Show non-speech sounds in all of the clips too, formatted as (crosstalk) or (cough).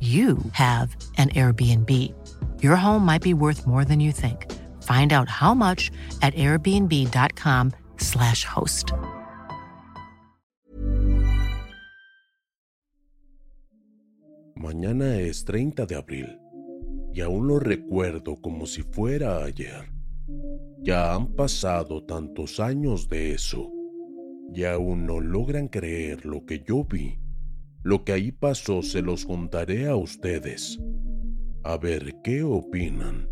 you have an Airbnb. Your home might be worth more than you think. Find out how much at airbnb.com/slash host. Mañana es 30 de abril y aún lo recuerdo como si fuera ayer. Ya han pasado tantos años de eso y aún no logran creer lo que yo vi. Lo que ahí pasó se los contaré a ustedes. A ver qué opinan.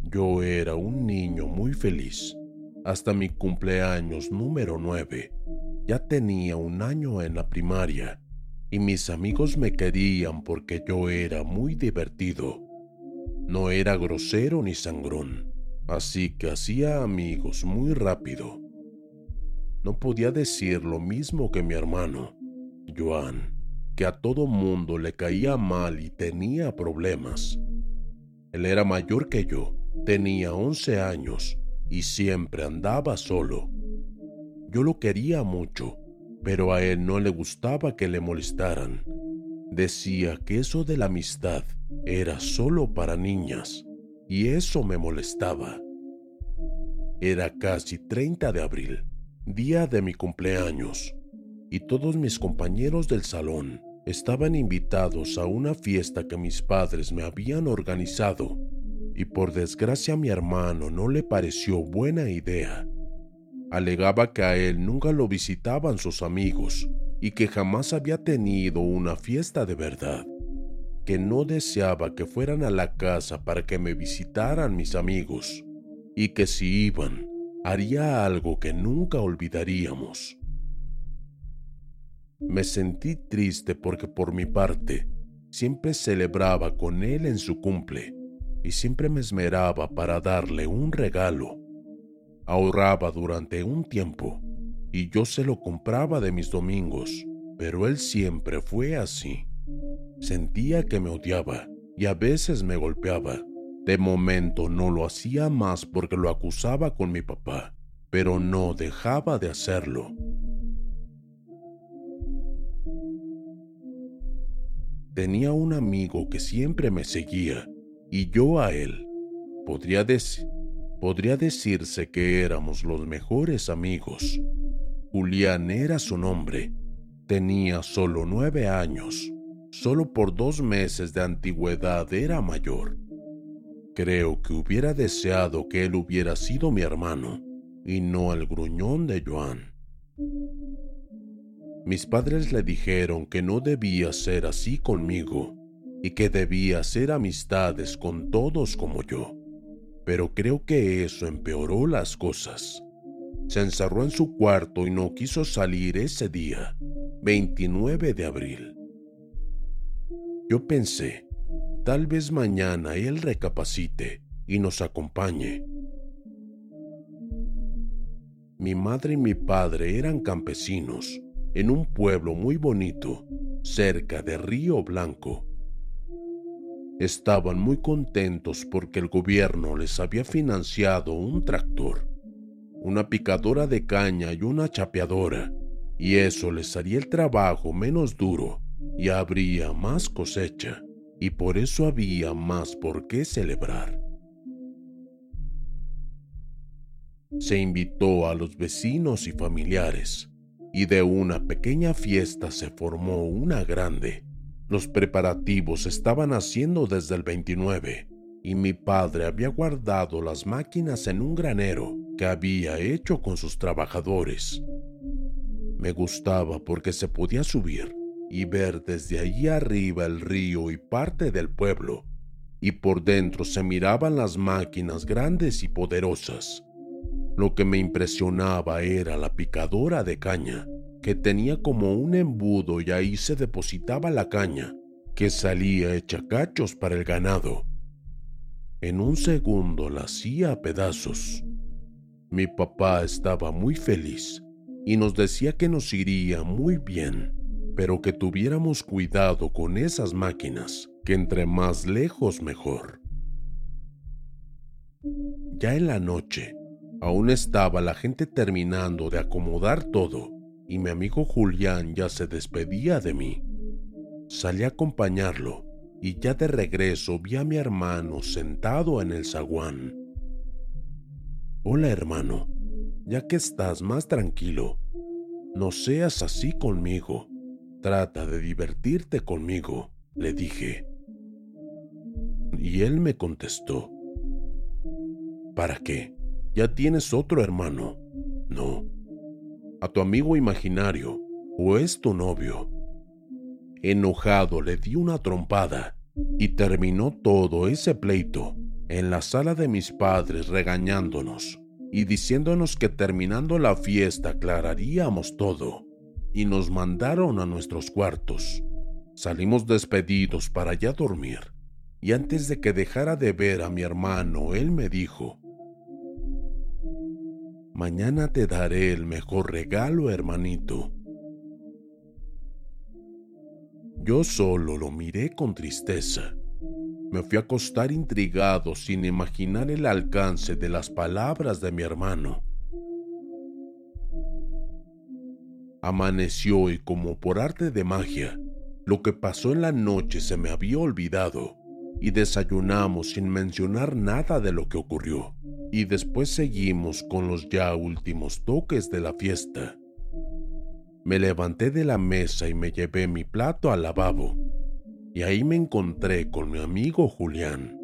Yo era un niño muy feliz. Hasta mi cumpleaños número 9. Ya tenía un año en la primaria y mis amigos me querían porque yo era muy divertido. No era grosero ni sangrón, así que hacía amigos muy rápido. No podía decir lo mismo que mi hermano, Joan, que a todo mundo le caía mal y tenía problemas. Él era mayor que yo, tenía 11 años y siempre andaba solo. Yo lo quería mucho, pero a él no le gustaba que le molestaran. Decía que eso de la amistad era solo para niñas, y eso me molestaba. Era casi 30 de abril, día de mi cumpleaños, y todos mis compañeros del salón estaban invitados a una fiesta que mis padres me habían organizado, y por desgracia a mi hermano no le pareció buena idea. Alegaba que a él nunca lo visitaban sus amigos y que jamás había tenido una fiesta de verdad, que no deseaba que fueran a la casa para que me visitaran mis amigos, y que si iban, haría algo que nunca olvidaríamos. Me sentí triste porque por mi parte siempre celebraba con él en su cumple y siempre me esmeraba para darle un regalo. Ahorraba durante un tiempo y yo se lo compraba de mis domingos, pero él siempre fue así. Sentía que me odiaba y a veces me golpeaba. De momento no lo hacía más porque lo acusaba con mi papá, pero no dejaba de hacerlo. Tenía un amigo que siempre me seguía y yo a él. Podría, decirse que éramos los mejores amigos. Julián era su nombre. Tenía solo nueve años. Solo por dos meses de antigüedad era mayor. Creo que hubiera deseado que él hubiera sido mi hermano y no el gruñón de Joan. Mis padres le dijeron que no debía ser así conmigo y que debía hacer amistades con todos como yo. Pero creo que eso empeoró las cosas. Se encerró en su cuarto y no quiso salir ese día, 29 de abril. Yo pensé, tal vez mañana él recapacite y nos acompañe. Mi madre y mi padre eran campesinos en un pueblo muy bonito, cerca de Río Blanco. Estaban muy contentos porque el gobierno les había financiado un tractor, una picadora de caña y una chapeadora, y eso les haría el trabajo menos duro y habría más cosecha, y por eso había más por qué celebrar. Se invitó a los vecinos y familiares, y de una pequeña fiesta se formó una grande. Los preparativos estaban haciendo desde el 29, y mi padre había guardado las máquinas en un granero que había hecho con sus trabajadores. Me gustaba porque se podía subir y ver desde allí arriba el río y parte del pueblo, y por dentro se miraban las máquinas grandes y poderosas. Lo que me impresionaba era la picadora de caña, que tenía como un embudo y ahí se depositaba la caña, que salía hecha cachos para el ganado. En un segundo la hacía a pedazos. Mi papá estaba muy feliz y nos decía que nos iría muy bien pero que tuviéramos cuidado con esas máquinas, que entre más lejos mejor. Ya en la noche, aún estaba la gente terminando de acomodar todo y mi amigo Julián ya se despedía de mí. Salí a acompañarlo y ya de regreso vi a mi hermano sentado en el zaguán. Hola hermano, ya que estás más tranquilo, no seas así conmigo. Trata de divertirte conmigo, le dije. Y él me contestó, ¿para qué? Ya tienes otro hermano. No. A tu amigo imaginario, o es tu novio. Enojado le di una trompada y terminó todo ese pleito en la sala de mis padres regañándonos y diciéndonos que terminando la fiesta aclararíamos todo y nos mandaron a nuestros cuartos. Salimos despedidos para ya dormir, y antes de que dejara de ver a mi hermano, él me dijo, Mañana te daré el mejor regalo, hermanito. Yo solo lo miré con tristeza. Me fui a acostar intrigado sin imaginar el alcance de las palabras de mi hermano. Amaneció y como por arte de magia, lo que pasó en la noche se me había olvidado y desayunamos sin mencionar nada de lo que ocurrió y después seguimos con los ya últimos toques de la fiesta. Me levanté de la mesa y me llevé mi plato al lavabo y ahí me encontré con mi amigo Julián.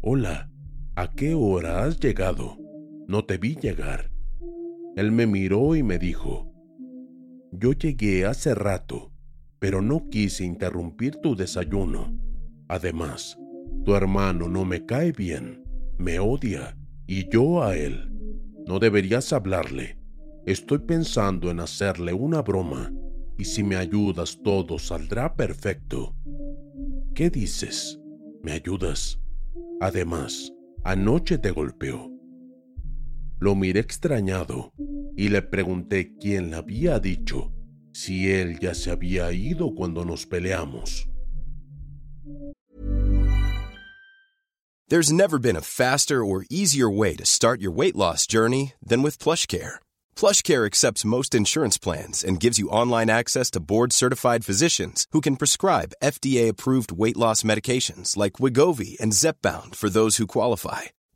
Hola, ¿a qué hora has llegado? No te vi llegar. Él me miró y me dijo, yo llegué hace rato, pero no quise interrumpir tu desayuno. Además, tu hermano no me cae bien, me odia, y yo a él. No deberías hablarle. Estoy pensando en hacerle una broma, y si me ayudas todo saldrá perfecto. ¿Qué dices? ¿Me ayudas? Además, anoche te golpeó. Lo miré extrañado y le pregunté quién le había dicho si él ya se había ido cuando nos peleamos. There's never been a faster or easier way to start your weight loss journey than with PlushCare. PlushCare accepts most insurance plans and gives you online access to board-certified physicians who can prescribe FDA-approved weight loss medications like Wigovi and Zepbound for those who qualify.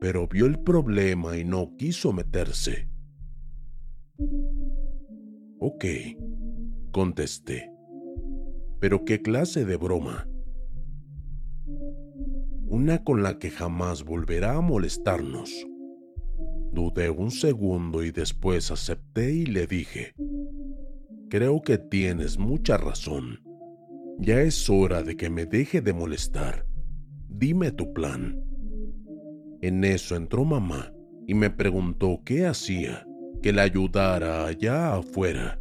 pero vio el problema y no quiso meterse. Ok, contesté. Pero ¿qué clase de broma? Una con la que jamás volverá a molestarnos. Dudé un segundo y después acepté y le dije, creo que tienes mucha razón. Ya es hora de que me deje de molestar. Dime tu plan. En eso entró mamá y me preguntó qué hacía, que la ayudara allá afuera.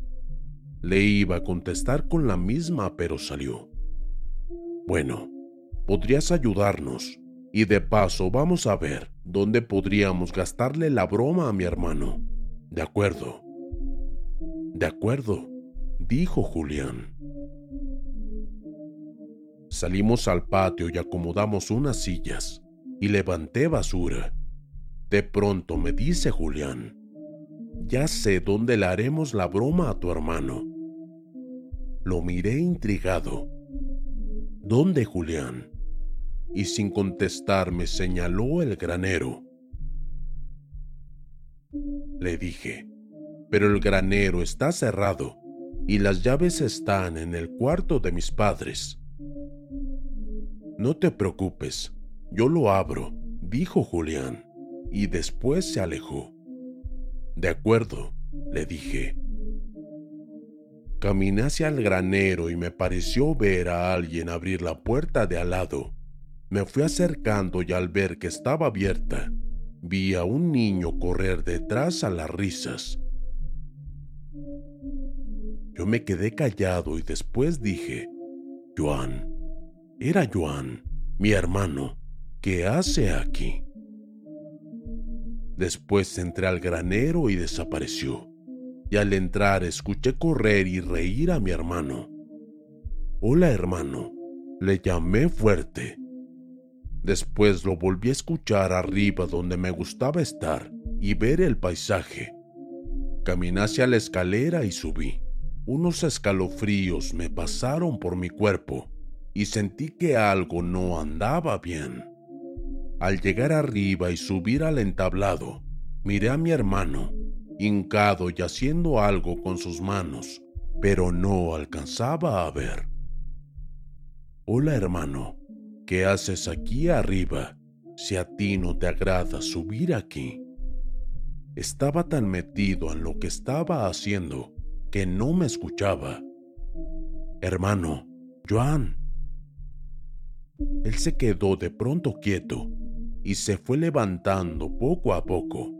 Le iba a contestar con la misma, pero salió. Bueno, podrías ayudarnos, y de paso vamos a ver dónde podríamos gastarle la broma a mi hermano. De acuerdo. De acuerdo, dijo Julián. Salimos al patio y acomodamos unas sillas y levanté basura. De pronto me dice Julián, ya sé dónde le haremos la broma a tu hermano. Lo miré intrigado. ¿Dónde, Julián? Y sin contestar me señaló el granero. Le dije, pero el granero está cerrado y las llaves están en el cuarto de mis padres. No te preocupes, yo lo abro, dijo Julián, y después se alejó. De acuerdo, le dije. Caminé hacia el granero y me pareció ver a alguien abrir la puerta de al lado. Me fui acercando y al ver que estaba abierta, vi a un niño correr detrás a las risas. Yo me quedé callado y después dije, Joan, era Joan, mi hermano. ¿Qué hace aquí? Después entré al granero y desapareció. Y al entrar escuché correr y reír a mi hermano. Hola hermano, le llamé fuerte. Después lo volví a escuchar arriba donde me gustaba estar y ver el paisaje. Caminé hacia la escalera y subí. Unos escalofríos me pasaron por mi cuerpo y sentí que algo no andaba bien. Al llegar arriba y subir al entablado, miré a mi hermano, hincado y haciendo algo con sus manos, pero no alcanzaba a ver. Hola hermano, ¿qué haces aquí arriba si a ti no te agrada subir aquí? Estaba tan metido en lo que estaba haciendo que no me escuchaba. Hermano, Joan, él se quedó de pronto quieto y se fue levantando poco a poco.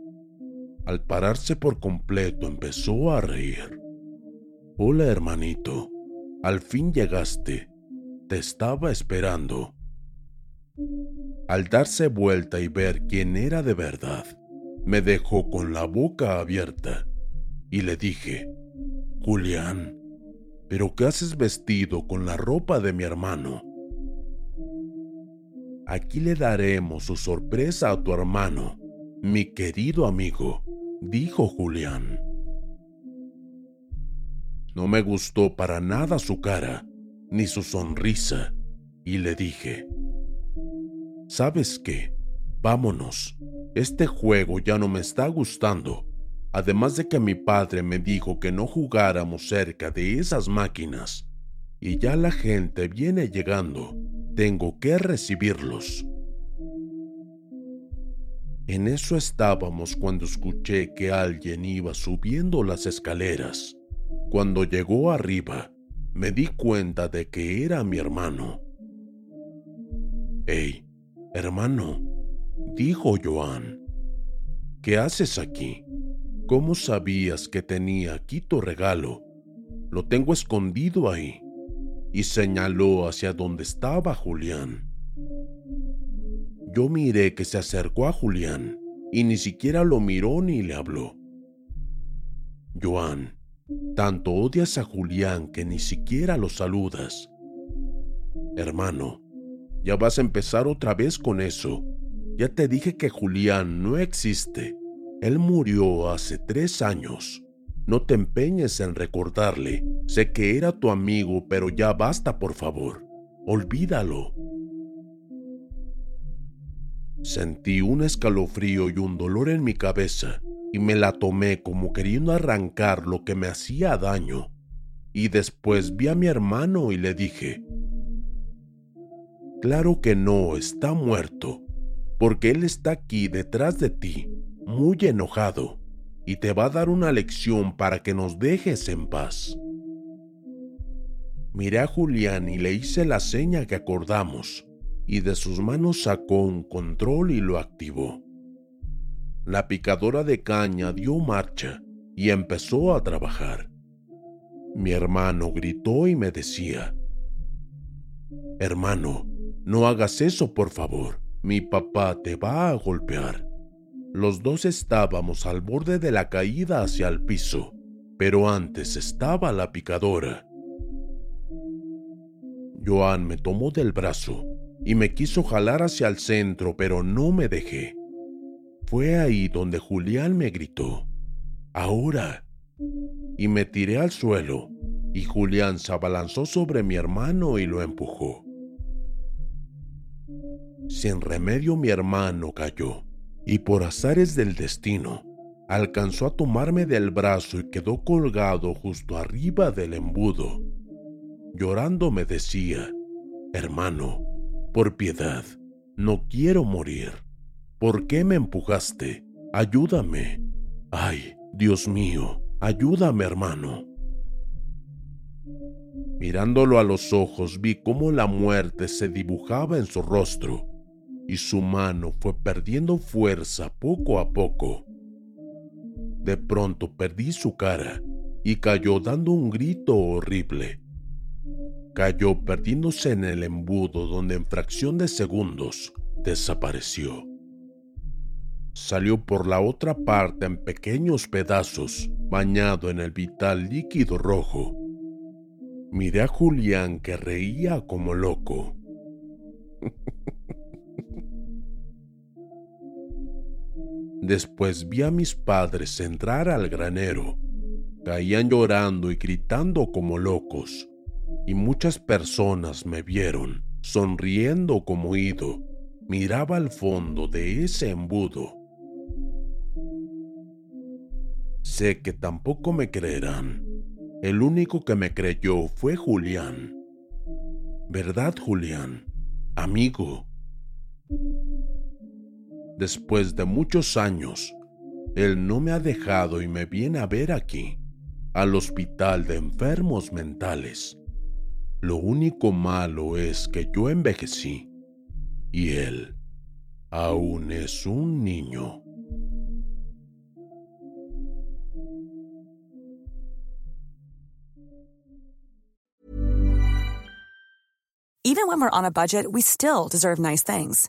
Al pararse por completo empezó a reír. Hola hermanito, al fin llegaste. Te estaba esperando. Al darse vuelta y ver quién era de verdad, me dejó con la boca abierta y le dije, Julián, ¿pero qué haces vestido con la ropa de mi hermano? Aquí le daremos su sorpresa a tu hermano, mi querido amigo, dijo Julián. No me gustó para nada su cara, ni su sonrisa, y le dije, ¿sabes qué? Vámonos, este juego ya no me está gustando, además de que mi padre me dijo que no jugáramos cerca de esas máquinas, y ya la gente viene llegando. Tengo que recibirlos. En eso estábamos cuando escuché que alguien iba subiendo las escaleras. Cuando llegó arriba, me di cuenta de que era mi hermano. Hey, hermano, dijo Joan, ¿qué haces aquí? ¿Cómo sabías que tenía aquí tu regalo? Lo tengo escondido ahí y señaló hacia donde estaba Julián. Yo miré que se acercó a Julián y ni siquiera lo miró ni le habló. Joan, tanto odias a Julián que ni siquiera lo saludas. Hermano, ya vas a empezar otra vez con eso. Ya te dije que Julián no existe. Él murió hace tres años. No te empeñes en recordarle. Sé que era tu amigo, pero ya basta, por favor. Olvídalo. Sentí un escalofrío y un dolor en mi cabeza y me la tomé como queriendo arrancar lo que me hacía daño. Y después vi a mi hermano y le dije, Claro que no, está muerto, porque él está aquí detrás de ti, muy enojado, y te va a dar una lección para que nos dejes en paz. Miré a Julián y le hice la seña que acordamos, y de sus manos sacó un control y lo activó. La picadora de caña dio marcha y empezó a trabajar. Mi hermano gritó y me decía, Hermano, no hagas eso por favor, mi papá te va a golpear. Los dos estábamos al borde de la caída hacia el piso, pero antes estaba la picadora. Joan me tomó del brazo y me quiso jalar hacia el centro, pero no me dejé. Fue ahí donde Julián me gritó, ahora. Y me tiré al suelo, y Julián se abalanzó sobre mi hermano y lo empujó. Sin remedio mi hermano cayó, y por azares del destino, alcanzó a tomarme del brazo y quedó colgado justo arriba del embudo. Llorando me decía, hermano, por piedad, no quiero morir. ¿Por qué me empujaste? Ayúdame. Ay, Dios mío, ayúdame, hermano. Mirándolo a los ojos vi cómo la muerte se dibujaba en su rostro y su mano fue perdiendo fuerza poco a poco. De pronto perdí su cara y cayó dando un grito horrible cayó perdiéndose en el embudo donde en fracción de segundos desapareció. Salió por la otra parte en pequeños pedazos, bañado en el vital líquido rojo. Miré a Julián que reía como loco. (laughs) Después vi a mis padres entrar al granero. Caían llorando y gritando como locos y muchas personas me vieron sonriendo como ido. Miraba al fondo de ese embudo. Sé que tampoco me creerán. El único que me creyó fue Julián. ¿Verdad, Julián? Amigo. Después de muchos años, él no me ha dejado y me viene a ver aquí, al hospital de enfermos mentales. Lo único malo es que yo envejecí y él aún es un niño. Even when we're on a budget, we still deserve nice things.